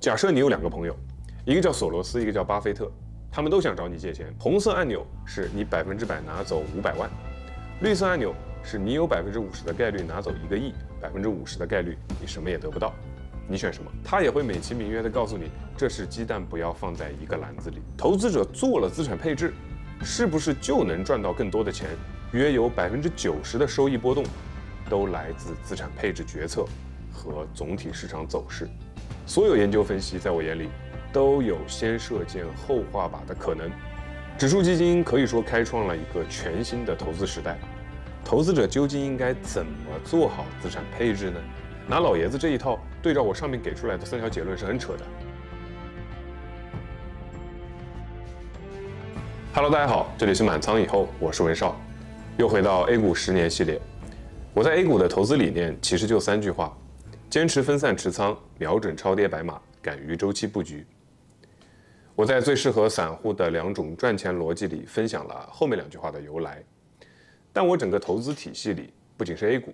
假设你有两个朋友，一个叫索罗斯，一个叫巴菲特，他们都想找你借钱。红色按钮是你百分之百拿走五百万，绿色按钮是你有百分之五十的概率拿走一个亿，百分之五十的概率你什么也得不到。你选什么？他也会美其名曰的告诉你，这是鸡蛋不要放在一个篮子里。投资者做了资产配置，是不是就能赚到更多的钱？约有百分之九十的收益波动，都来自资产配置决策和总体市场走势。所有研究分析，在我眼里，都有先射箭后画靶的可能。指数基金可以说开创了一个全新的投资时代。投资者究竟应该怎么做好资产配置呢？拿老爷子这一套对照我上面给出来的三条结论是很扯的。Hello，大家好，这里是满仓以后，我是文少，又回到 A 股十年系列。我在 A 股的投资理念其实就三句话：坚持分散持仓，瞄准超跌白马，敢于周期布局。我在最适合散户的两种赚钱逻辑里分享了后面两句话的由来。但我整个投资体系里，不仅是 A 股。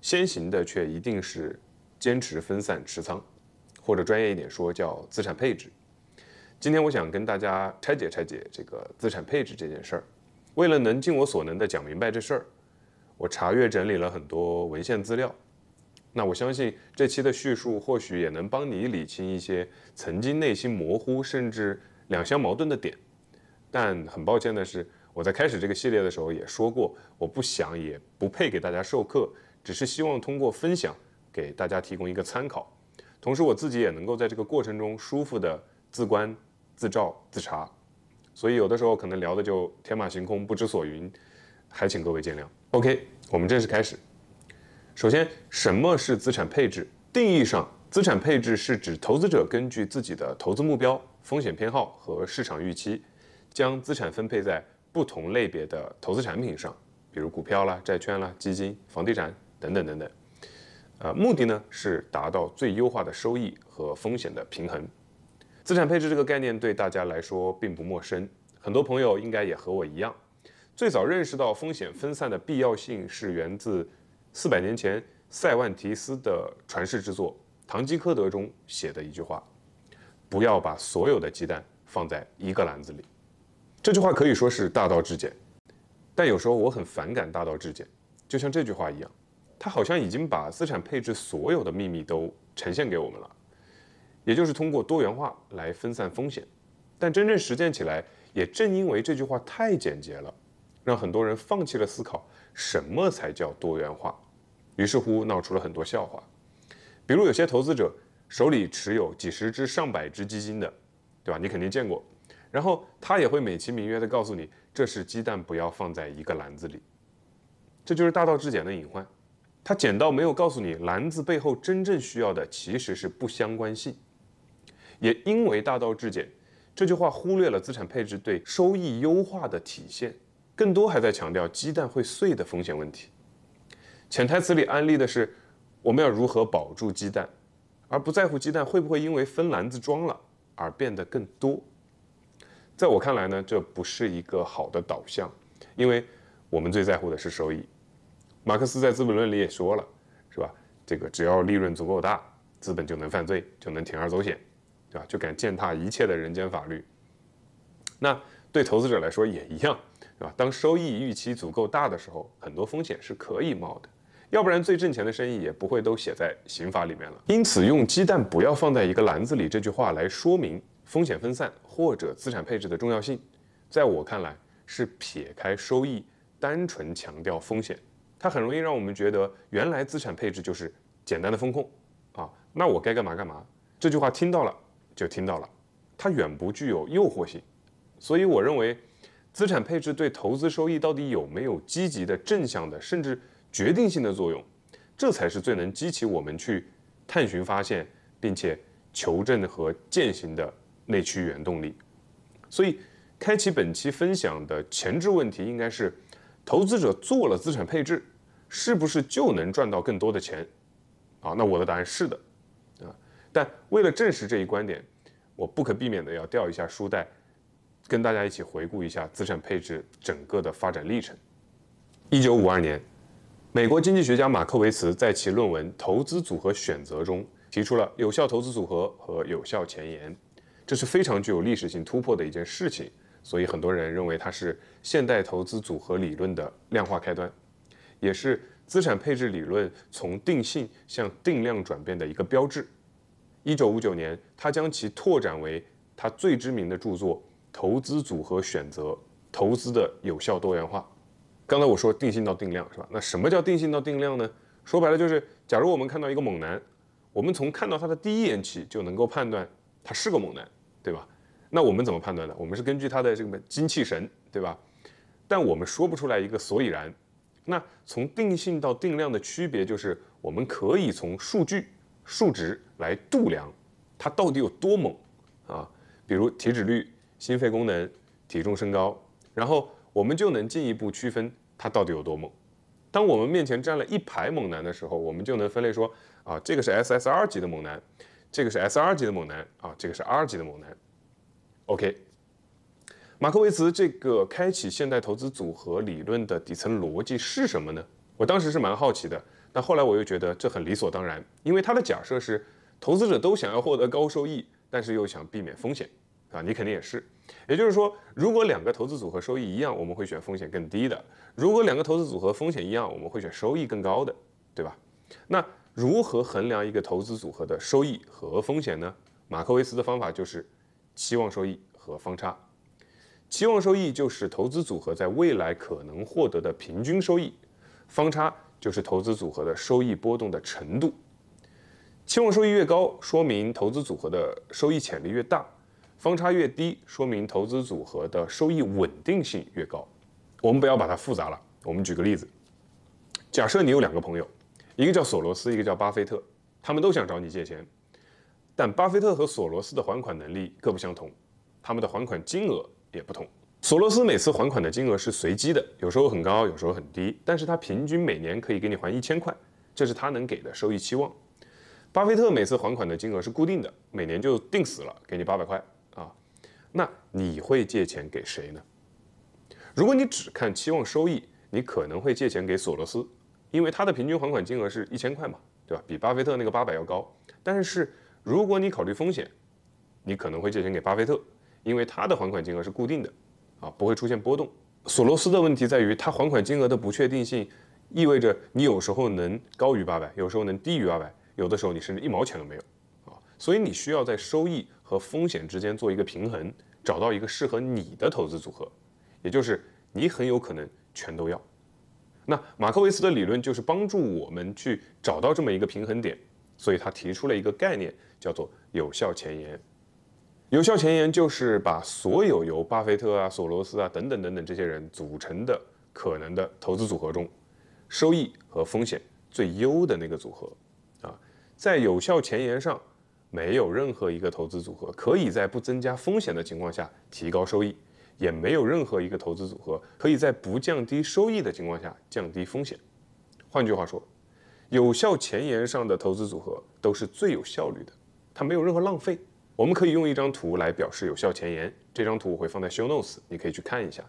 先行的却一定是坚持分散持仓，或者专业一点说叫资产配置。今天我想跟大家拆解拆解这个资产配置这件事儿。为了能尽我所能的讲明白这事儿，我查阅整理了很多文献资料。那我相信这期的叙述或许也能帮你理清一些曾经内心模糊甚至两相矛盾的点。但很抱歉的是，我在开始这个系列的时候也说过，我不想也不配给大家授课。只是希望通过分享给大家提供一个参考，同时我自己也能够在这个过程中舒服的自观、自照、自查，所以有的时候可能聊的就天马行空、不知所云，还请各位见谅。OK，我们正式开始。首先，什么是资产配置？定义上，资产配置是指投资者根据自己的投资目标、风险偏好和市场预期，将资产分配在不同类别的投资产品上，比如股票啦、债券啦、基金、房地产。等等等等，呃，目的呢是达到最优化的收益和风险的平衡。资产配置这个概念对大家来说并不陌生，很多朋友应该也和我一样，最早认识到风险分散的必要性是源自四百年前塞万提斯的传世之作《堂吉诃德》中写的一句话：“不要把所有的鸡蛋放在一个篮子里。”这句话可以说是大道至简，但有时候我很反感大道至简，就像这句话一样。它好像已经把资产配置所有的秘密都呈现给我们了，也就是通过多元化来分散风险。但真正实践起来，也正因为这句话太简洁了，让很多人放弃了思考什么才叫多元化，于是乎闹出了很多笑话。比如有些投资者手里持有几十只、上百只基金的，对吧？你肯定见过。然后他也会美其名曰的告诉你，这是鸡蛋不要放在一个篮子里，这就是大道至简的隐患。他简到没有告诉你，篮子背后真正需要的其实是不相关性。也因为大道至简，这句话忽略了资产配置对收益优化的体现，更多还在强调鸡蛋会碎的风险问题。潜台词里安利的是我们要如何保住鸡蛋，而不在乎鸡蛋会不会因为分篮子装了而变得更多。在我看来呢，这不是一个好的导向，因为我们最在乎的是收益。马克思在《资本论》里也说了，是吧？这个只要利润足够大，资本就能犯罪，就能铤而走险，对吧？就敢践踏一切的人间法律。那对投资者来说也一样，对吧？当收益预期足够大的时候，很多风险是可以冒的，要不然最挣钱的生意也不会都写在刑法里面了。因此，用“鸡蛋不要放在一个篮子里”这句话来说明风险分散或者资产配置的重要性，在我看来是撇开收益，单纯强调风险。它很容易让我们觉得，原来资产配置就是简单的风控啊，那我该干嘛干嘛。这句话听到了就听到了，它远不具有诱惑性。所以我认为，资产配置对投资收益到底有没有积极的、正向的，甚至决定性的作用，这才是最能激起我们去探寻发现，并且求证和践行的内驱原动力。所以，开启本期分享的前置问题应该是：投资者做了资产配置。是不是就能赚到更多的钱？啊，那我的答案是的，啊，但为了证实这一观点，我不可避免的要掉一下书袋，跟大家一起回顾一下资产配置整个的发展历程。一九五二年，美国经济学家马克维茨在其论文《投资组合选择》中提出了有效投资组合和有效前沿，这是非常具有历史性突破的一件事情，所以很多人认为它是现代投资组合理论的量化开端，也是资产配置理论从定性向定量转变的一个标志。一九五九年，他将其拓展为他最知名的著作《投资组合选择：投资的有效多元化》。刚才我说定性到定量是吧？那什么叫定性到定量呢？说白了就是，假如我们看到一个猛男，我们从看到他的第一眼起就能够判断他是个猛男，对吧？那我们怎么判断呢？我们是根据他的这个精气神，对吧？但我们说不出来一个所以然。那从定性到定量的区别就是，我们可以从数据、数值来度量他到底有多猛啊，比如体脂率、心肺功能、体重身高，然后我们就能进一步区分他到底有多猛。当我们面前站了一排猛男的时候，我们就能分类说啊，这个是 SSR 级的猛男，这个是 SR 级的猛男啊，这个是 R 级的猛男。OK，马克维茨这个开启现代投资组合理论的底层逻辑是什么呢？我当时是蛮好奇的，但后来我又觉得这很理所当然，因为他的假设是投资者都想要获得高收益，但是又想避免风险啊，你肯定也是。也就是说，如果两个投资组合收益一样，我们会选风险更低的；如果两个投资组合风险一样，我们会选收益更高的，对吧？那如何衡量一个投资组合的收益和风险呢？马克维斯的方法就是期望收益和方差。期望收益就是投资组合在未来可能获得的平均收益，方差就是投资组合的收益波动的程度。期望收益越高，说明投资组合的收益潜力越大。方差越低，说明投资组合的收益稳定性越高。我们不要把它复杂了。我们举个例子，假设你有两个朋友，一个叫索罗斯，一个叫巴菲特，他们都想找你借钱，但巴菲特和索罗斯的还款能力各不相同，他们的还款金额也不同。索罗斯每次还款的金额是随机的，有时候很高，有时候很低，但是他平均每年可以给你还一千块，这是他能给的收益期望。巴菲特每次还款的金额是固定的，每年就定死了，给你八百块。那你会借钱给谁呢？如果你只看期望收益，你可能会借钱给索罗斯，因为他的平均还款金额是一千块嘛，对吧？比巴菲特那个八百要高。但是如果你考虑风险，你可能会借钱给巴菲特，因为他的还款金额是固定的，啊，不会出现波动。索罗斯的问题在于他还款金额的不确定性，意味着你有时候能高于八百，有时候能低于八百，有的时候你甚至一毛钱都没有，所以你需要在收益。和风险之间做一个平衡，找到一个适合你的投资组合，也就是你很有可能全都要。那马克维斯的理论就是帮助我们去找到这么一个平衡点，所以他提出了一个概念，叫做有效前沿。有效前沿就是把所有由巴菲特啊、索罗斯啊等等等等这些人组成的可能的投资组合中，收益和风险最优的那个组合啊，在有效前沿上。没有任何一个投资组合可以在不增加风险的情况下提高收益，也没有任何一个投资组合可以在不降低收益的情况下降低风险。换句话说，有效前沿上的投资组合都是最有效率的，它没有任何浪费。我们可以用一张图来表示有效前沿，这张图我会放在 show notes，你可以去看一下。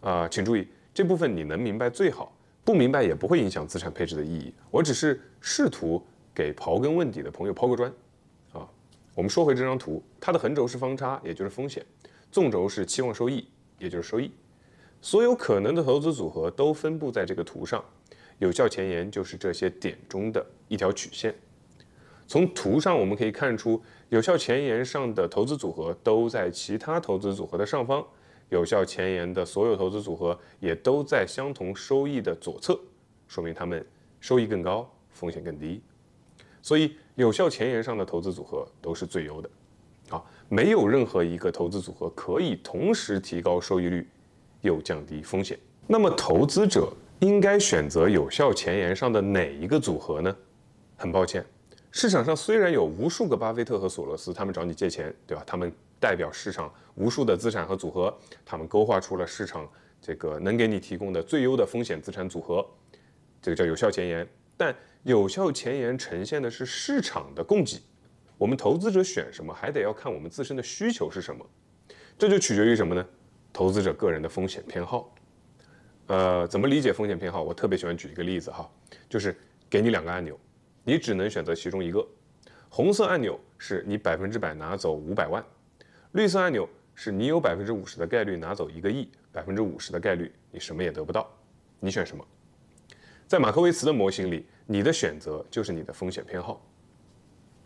啊，请注意这部分你能明白最好，不明白也不会影响资产配置的意义。我只是试图给刨根问底的朋友抛个砖。我们说回这张图，它的横轴是方差，也就是风险；纵轴是期望收益，也就是收益。所有可能的投资组合都分布在这个图上，有效前沿就是这些点中的一条曲线。从图上我们可以看出，有效前沿上的投资组合都在其他投资组合的上方，有效前沿的所有投资组合也都在相同收益的左侧，说明它们收益更高，风险更低。所以，有效前沿上的投资组合都是最优的，啊，没有任何一个投资组合可以同时提高收益率，又降低风险。那么，投资者应该选择有效前沿上的哪一个组合呢？很抱歉，市场上虽然有无数个巴菲特和索罗斯，他们找你借钱，对吧？他们代表市场无数的资产和组合，他们勾画出了市场这个能给你提供的最优的风险资产组合，这个叫有效前沿。但有效前沿呈现的是市场的供给，我们投资者选什么还得要看我们自身的需求是什么，这就取决于什么呢？投资者个人的风险偏好。呃，怎么理解风险偏好？我特别喜欢举一个例子哈，就是给你两个按钮，你只能选择其中一个。红色按钮是你百分之百拿走五百万，绿色按钮是你有百分之五十的概率拿走一个亿，百分之五十的概率你什么也得不到。你选什么？在马克维茨的模型里，你的选择就是你的风险偏好。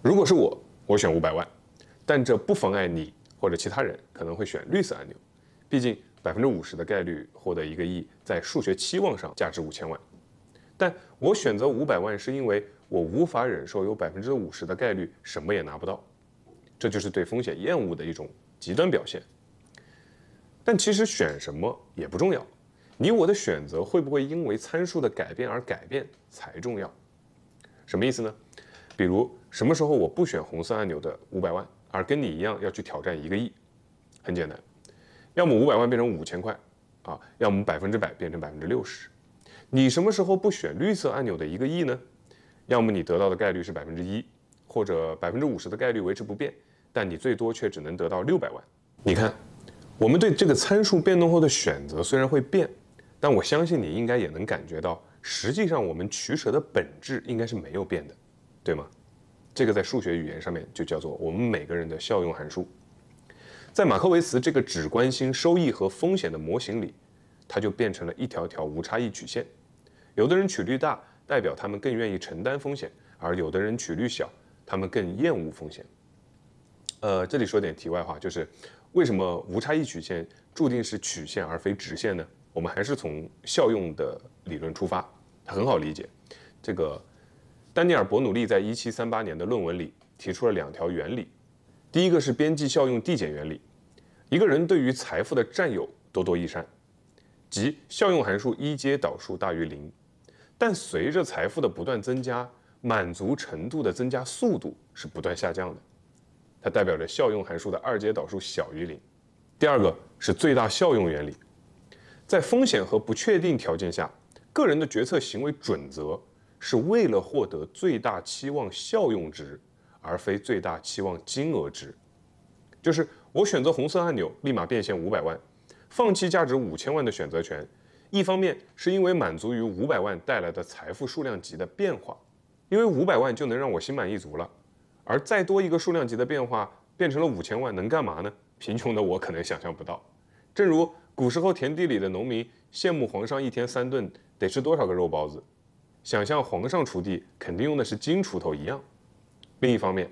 如果是我，我选五百万，但这不妨碍你或者其他人可能会选绿色按钮。毕竟百分之五十的概率获得一个亿，在数学期望上价值五千万。但我选择五百万，是因为我无法忍受有百分之五十的概率什么也拿不到，这就是对风险厌恶的一种极端表现。但其实选什么也不重要。你我的选择会不会因为参数的改变而改变才重要？什么意思呢？比如什么时候我不选红色按钮的五百万，而跟你一样要去挑战一个亿？很简单，要么五百万变成五千块，啊，要么百分之百变成百分之六十。你什么时候不选绿色按钮的一个亿呢？要么你得到的概率是百分之一，或者百分之五十的概率维持不变，但你最多却只能得到六百万。你看，我们对这个参数变动后的选择虽然会变。但我相信你应该也能感觉到，实际上我们取舍的本质应该是没有变的，对吗？这个在数学语言上面就叫做我们每个人的效用函数。在马克维茨这个只关心收益和风险的模型里，它就变成了一条条无差异曲线。有的人曲率大，代表他们更愿意承担风险；而有的人曲率小，他们更厌恶风险。呃，这里说点题外话，就是为什么无差异曲线注定是曲线而非直线呢？我们还是从效用的理论出发，很好理解。这个丹尼尔·伯努利在一七三八年的论文里提出了两条原理。第一个是边际效用递减原理，一个人对于财富的占有多多益善，即效用函数一阶导数大于零。但随着财富的不断增加，满足程度的增加速度是不断下降的，它代表着效用函数的二阶导数小于零。第二个是最大效用原理。在风险和不确定条件下，个人的决策行为准则是为了获得最大期望效用值，而非最大期望金额值。就是我选择红色按钮，立马变现五百万，放弃价值五千万的选择权。一方面是因为满足于五百万带来的财富数量级的变化，因为五百万就能让我心满意足了。而再多一个数量级的变化，变成了五千万，能干嘛呢？贫穷的我可能想象不到。正如。古时候田地里的农民羡慕皇上一天三顿得吃多少个肉包子，想象皇上锄地肯定用的是金锄头一样。另一方面，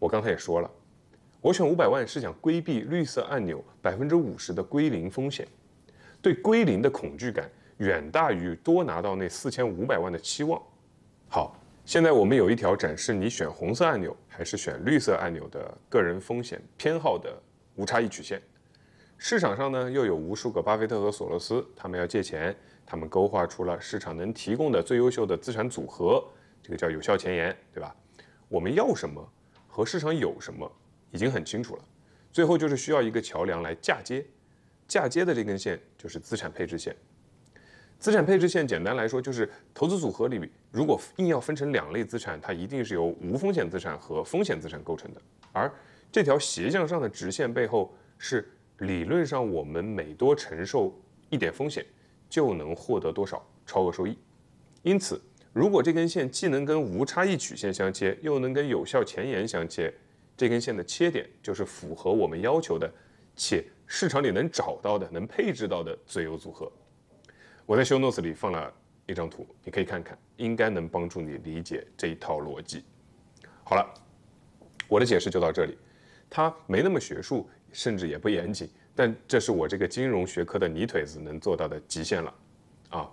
我刚才也说了，我选五百万是想规避绿色按钮百分之五十的归零风险，对归零的恐惧感远大于多拿到那四千五百万的期望。好，现在我们有一条展示你选红色按钮还是选绿色按钮的个人风险偏好的无差异曲线。市场上呢，又有无数个巴菲特和索罗斯，他们要借钱，他们勾画出了市场能提供的最优秀的资产组合，这个叫有效前沿，对吧？我们要什么和市场有什么已经很清楚了，最后就是需要一个桥梁来嫁接，嫁接的这根线就是资产配置线。资产配置线简单来说就是投资组合里，如果硬要分成两类资产，它一定是由无风险资产和风险资产构成的，而这条斜向上的直线背后是。理论上，我们每多承受一点风险，就能获得多少超额收益。因此，如果这根线既能跟无差异曲线相切，又能跟有效前沿相切，这根线的切点就是符合我们要求的，且市场里能找到的、能配置到的最优组合。我在 show notes 里放了一张图，你可以看看，应该能帮助你理解这一套逻辑。好了，我的解释就到这里，它没那么学术。甚至也不严谨，但这是我这个金融学科的泥腿子能做到的极限了，啊！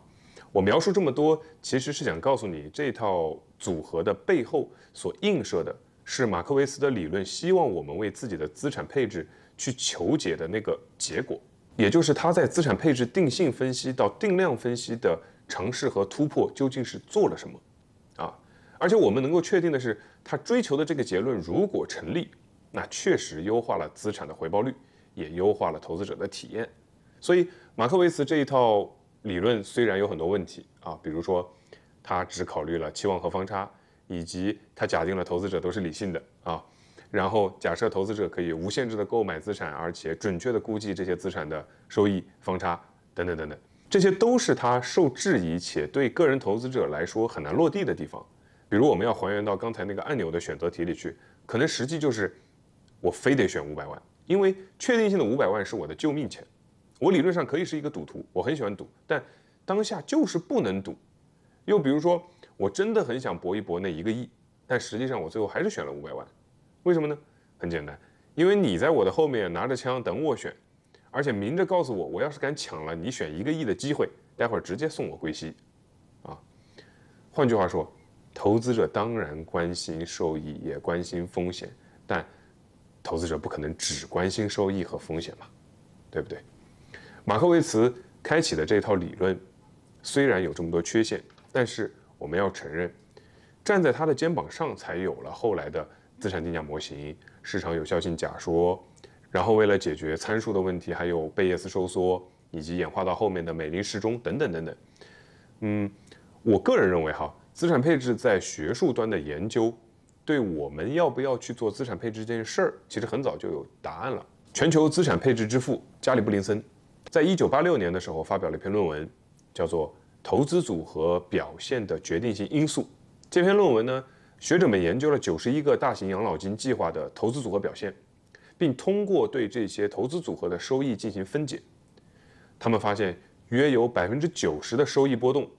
我描述这么多，其实是想告诉你，这套组合的背后所映射的是马克维斯的理论，希望我们为自己的资产配置去求解的那个结果，也就是他在资产配置定性分析到定量分析的尝试和突破究竟是做了什么，啊！而且我们能够确定的是，他追求的这个结论如果成立。那确实优化了资产的回报率，也优化了投资者的体验。所以马克维茨这一套理论虽然有很多问题啊，比如说他只考虑了期望和方差，以及他假定了投资者都是理性的啊，然后假设投资者可以无限制的购买资产，而且准确的估计这些资产的收益方差等等等等，这些都是他受质疑且对个人投资者来说很难落地的地方。比如我们要还原到刚才那个按钮的选择题里去，可能实际就是我非得选五百万，因为确定性的五百万是我的救命钱。我理论上可以是一个赌徒，我很喜欢赌，但当下就是不能赌。又比如说，我真的很想搏一搏那一个亿，但实际上我最后还是选了五百万。为什么呢？很简单，因为你在我的后面拿着枪等我选，而且明着告诉我，我要是敢抢了你选一个亿的机会，待会儿直接送我归西。啊，换句话说，投资者当然关心收益，也关心风险，投资者不可能只关心收益和风险嘛，对不对？马克维茨开启的这套理论，虽然有这么多缺陷，但是我们要承认，站在他的肩膀上，才有了后来的资产定价模型、市场有效性假说，然后为了解决参数的问题，还有贝叶斯收缩，以及演化到后面的美林时钟等等等等。嗯，我个人认为哈，资产配置在学术端的研究，对我们要不要去做资产配置这件事儿，其实很早就有答案了。全球资产配置之父加里布林森。在一九八六年的时候，发表了一篇论文，叫做《投资组合表现的决定性因素》。这篇论文呢，学者们研究了九十一个大型养老金计划的投资组合表现，并通过对这些投资组合的收益进行分解。他们发现，约有百分之九十的收益波动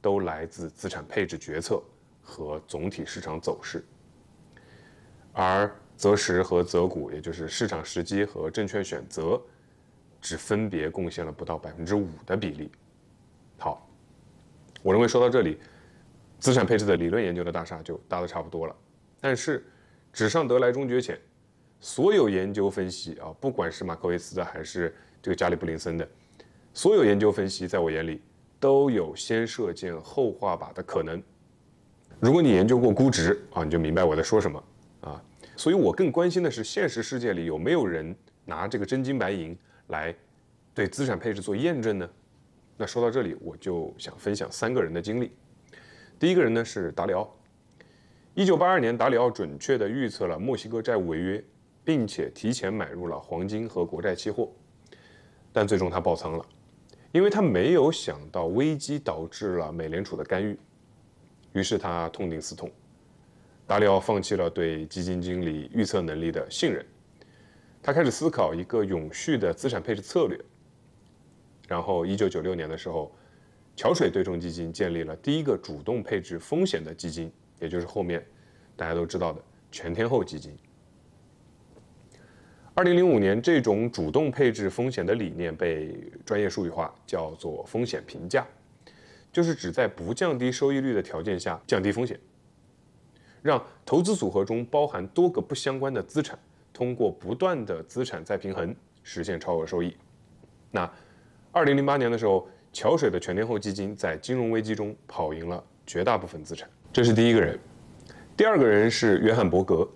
都来自资产配置决策和总体市场走势，而择时和择股，也就是市场时机和证券选择。只分别贡献了不到百分之五的比例。好，我认为说到这里，资产配置的理论研究的大厦就搭得差不多了。但是纸上得来终觉浅，所有研究分析啊，不管是马克维茨的还是这个加里布林森的，所有研究分析，在我眼里都有先射箭后画靶的可能。如果你研究过估值啊，你就明白我在说什么。所以我更关心的是，现实世界里有没有人拿这个真金白银。来对资产配置做验证呢？那说到这里，我就想分享三个人的经历。第一个人呢是达里奥。一九八二年，达里奥准确地预测了墨西哥债务违约，并且提前买入了黄金和国债期货，但最终他爆仓了，因为他没有想到危机导致了美联储的干预，于是他痛定思痛，达里奥放弃了对基金经理预测能力的信任。他开始思考一个永续的资产配置策略。然后，一九九六年的时候，桥水对冲基金建立了第一个主动配置风险的基金，也就是后面大家都知道的全天候基金。二零零五年，这种主动配置风险的理念被专业术语化，叫做风险评价，就是指在不降低收益率的条件下降低风险，让投资组合中包含多个不相关的资产。通过不断的资产再平衡实现超额收益。那二零零八年的时候，桥水的全天候基金在金融危机中跑赢了绝大部分资产。这是第一个人。第二个人是约翰伯格。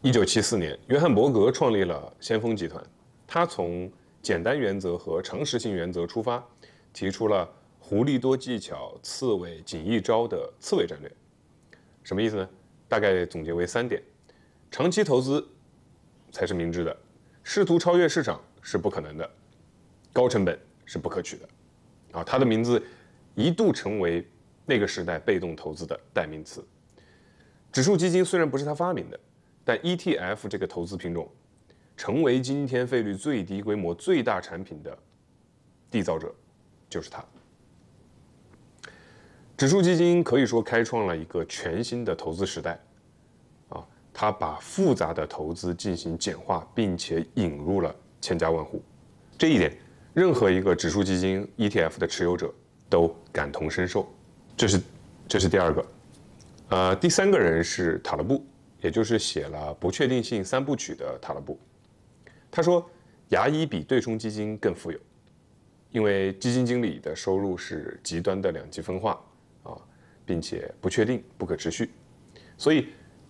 一九七四年，约翰伯格创立了先锋集团。他从简单原则和常识性原则出发，提出了“狐狸多技巧，刺猬仅一招”的刺猬战略。什么意思呢？大概总结为三点。长期投资才是明智的，试图超越市场是不可能的，高成本是不可取的。啊，他的名字一度成为那个时代被动投资的代名词。指数基金虽然不是他发明的，但 ETF 这个投资品种成为今天费率最低、规模最大产品的缔造者，就是他。指数基金可以说开创了一个全新的投资时代。啊他把复杂的投资进行简化，并且引入了千家万户，这一点，任何一个指数基金 ETF 的持有者都感同身受。这是，这是第二个。呃，第三个人是塔勒布，也就是写了《不确定性三部曲》的塔勒布。他说，牙医比对冲基金更富有，因为基金经理的收入是极端的两极分化，并且不确定、不可持续，所以。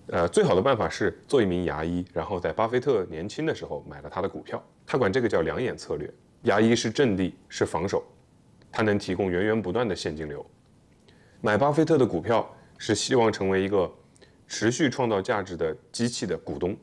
呃，最好的办法是做一名牙医，然后在巴菲特年轻的时候买了他的股票。他管这个叫两眼策略。牙医是阵地，是防守，他能提供源源不断的现金流。买巴菲特的股票是希望成为一个持续创造价值的机器的股东，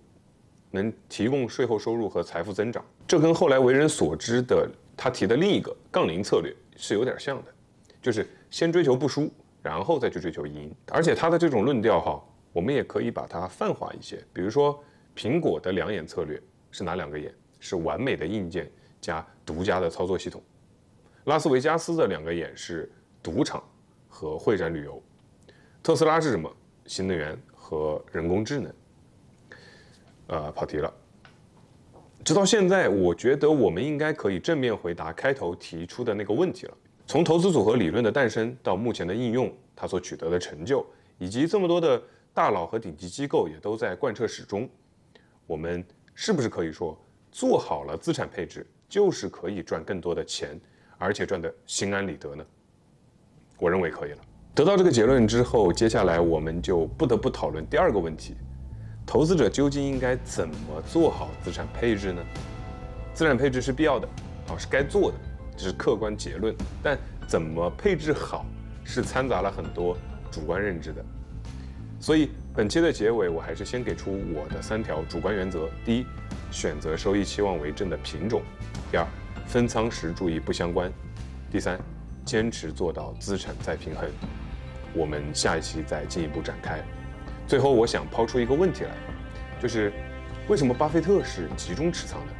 能提供税后收入和财富增长。这跟后来为人所知的他提的另一个杠铃策略是有点像的，就是先追求不输，然后再去追求赢。而且他的这种论调哈，我们也可以把它泛化一些，比如说苹果的两眼策略是哪两个眼？是完美的硬件加独家的操作系统。拉斯维加斯的两个眼是赌场和会展旅游。特斯拉是什么？新能源和人工智能。呃，跑题了。直到现在，我觉得我们应该可以正面回答开头提出的那个问题了。从投资组合理论的诞生到目前的应用，它所取得的成就，以及这么多的大佬和顶级机构也都在贯彻始终，我们是不是可以说，做好了资产配置，就是可以赚更多的钱，而且赚得心安理得呢？我认为可以了。得到这个结论之后，接下来我们就不得不讨论第二个问题。投资者究竟应该怎么做好资产配置呢？资产配置是必要的，啊，是该做的，这是客观结论。但怎么配置好，是掺杂了很多主观认知的。所以本期的结尾，我还是先给出我的三条主观原则：第一，选择收益期望为正的品种；第二，分仓时注意不相关；第三，坚持做到资产再平衡。我们下一期再进一步展开。最后，我想抛出一个问题来，就是为什么巴菲特是集中持仓的？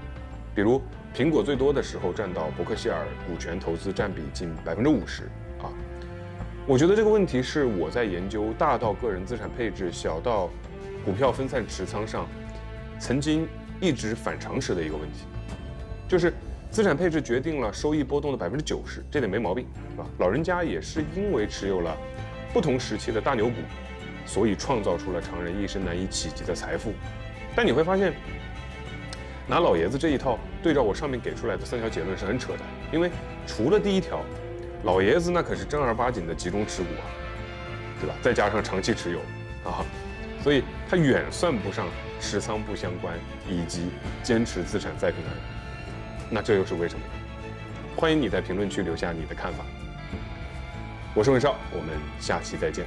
比如苹果最多的时候占到伯克希尔股权投资占比近百分之五十啊。我觉得这个问题是我在研究大到个人资产配置，小到股票分散持仓上，曾经一直反常识的一个问题，就是资产配置决定了收益波动的百分之九十，这点没毛病，是吧？老人家也是因为持有了不同时期的大牛股。所以创造出了常人一生难以企及的财富，但你会发现，拿老爷子这一套对照我上面给出来的三条结论是很扯的，因为除了第一条，老爷子那可是正儿八经的集中持股啊，对吧？再加上长期持有啊，所以他远算不上持仓不相关以及坚持资产再平衡。那这又是为什么？欢迎你在评论区留下你的看法。我是文少，我们下期再见。